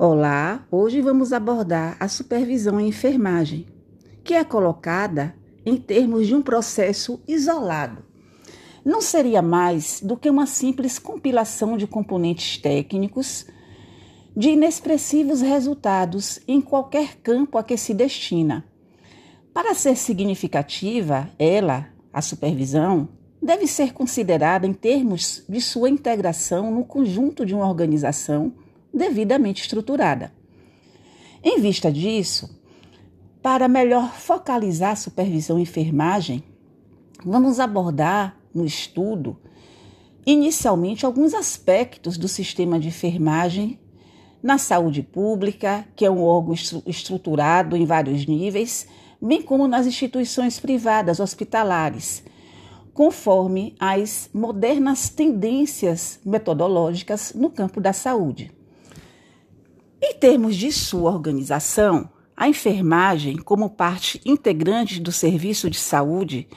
Olá, hoje vamos abordar a supervisão em enfermagem, que é colocada em termos de um processo isolado. Não seria mais do que uma simples compilação de componentes técnicos de inexpressivos resultados em qualquer campo a que se destina. Para ser significativa, ela, a supervisão, deve ser considerada em termos de sua integração no conjunto de uma organização devidamente estruturada. Em vista disso, para melhor focalizar a supervisão e enfermagem, vamos abordar no estudo inicialmente alguns aspectos do sistema de enfermagem na saúde pública, que é um órgão estruturado em vários níveis, bem como nas instituições privadas hospitalares, conforme as modernas tendências metodológicas no campo da saúde. Em termos de sua organização, a enfermagem, como parte integrante do serviço de saúde,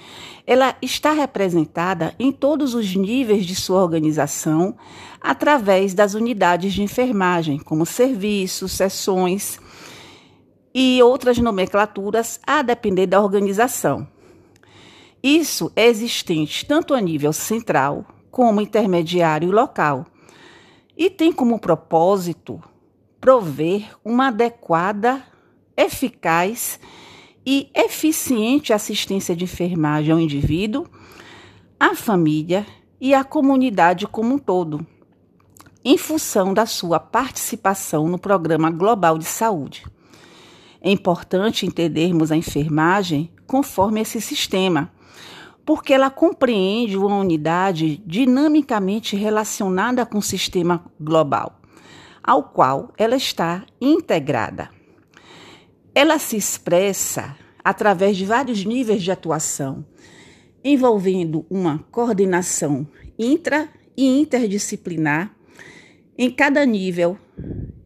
ela está representada em todos os níveis de sua organização através das unidades de enfermagem, como serviços, sessões e outras nomenclaturas a depender da organização. Isso é existente tanto a nível central como intermediário e local, e tem como propósito prover uma adequada, eficaz e eficiente assistência de enfermagem ao indivíduo, à família e à comunidade como um todo, em função da sua participação no Programa Global de Saúde. É importante entendermos a enfermagem conforme esse sistema, porque ela compreende uma unidade dinamicamente relacionada com o sistema global ao qual ela está integrada. Ela se expressa através de vários níveis de atuação, envolvendo uma coordenação intra e interdisciplinar em cada nível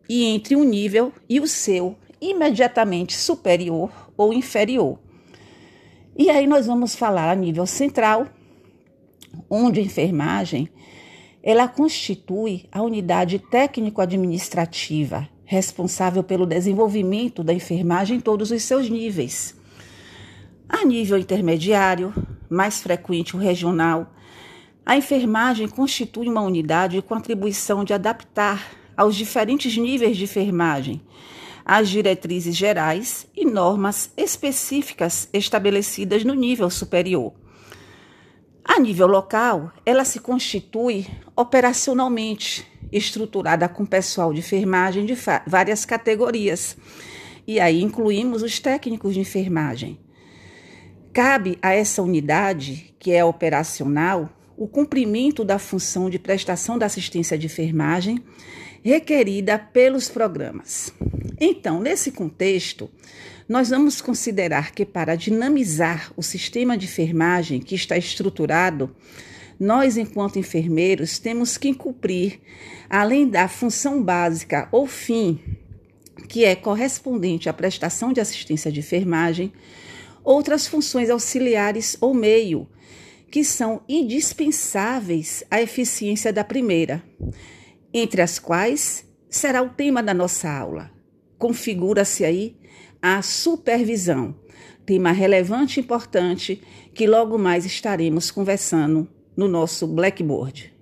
e entre um nível e o seu imediatamente superior ou inferior. E aí nós vamos falar a nível central, onde a enfermagem ela constitui a unidade técnico-administrativa responsável pelo desenvolvimento da enfermagem em todos os seus níveis. A nível intermediário, mais frequente o regional, a enfermagem constitui uma unidade com atribuição de adaptar aos diferentes níveis de enfermagem as diretrizes gerais e normas específicas estabelecidas no nível superior. A nível local, ela se constitui operacionalmente estruturada com pessoal de enfermagem de várias categorias. E aí incluímos os técnicos de enfermagem. Cabe a essa unidade, que é operacional, o cumprimento da função de prestação da assistência de enfermagem requerida pelos programas. Então, nesse contexto, nós vamos considerar que para dinamizar o sistema de enfermagem que está estruturado, nós, enquanto enfermeiros, temos que cumprir, além da função básica ou fim, que é correspondente à prestação de assistência de enfermagem, outras funções auxiliares ou meio, que são indispensáveis à eficiência da primeira, entre as quais será o tema da nossa aula. Configura-se aí a supervisão, tema relevante e importante que logo mais estaremos conversando no nosso Blackboard.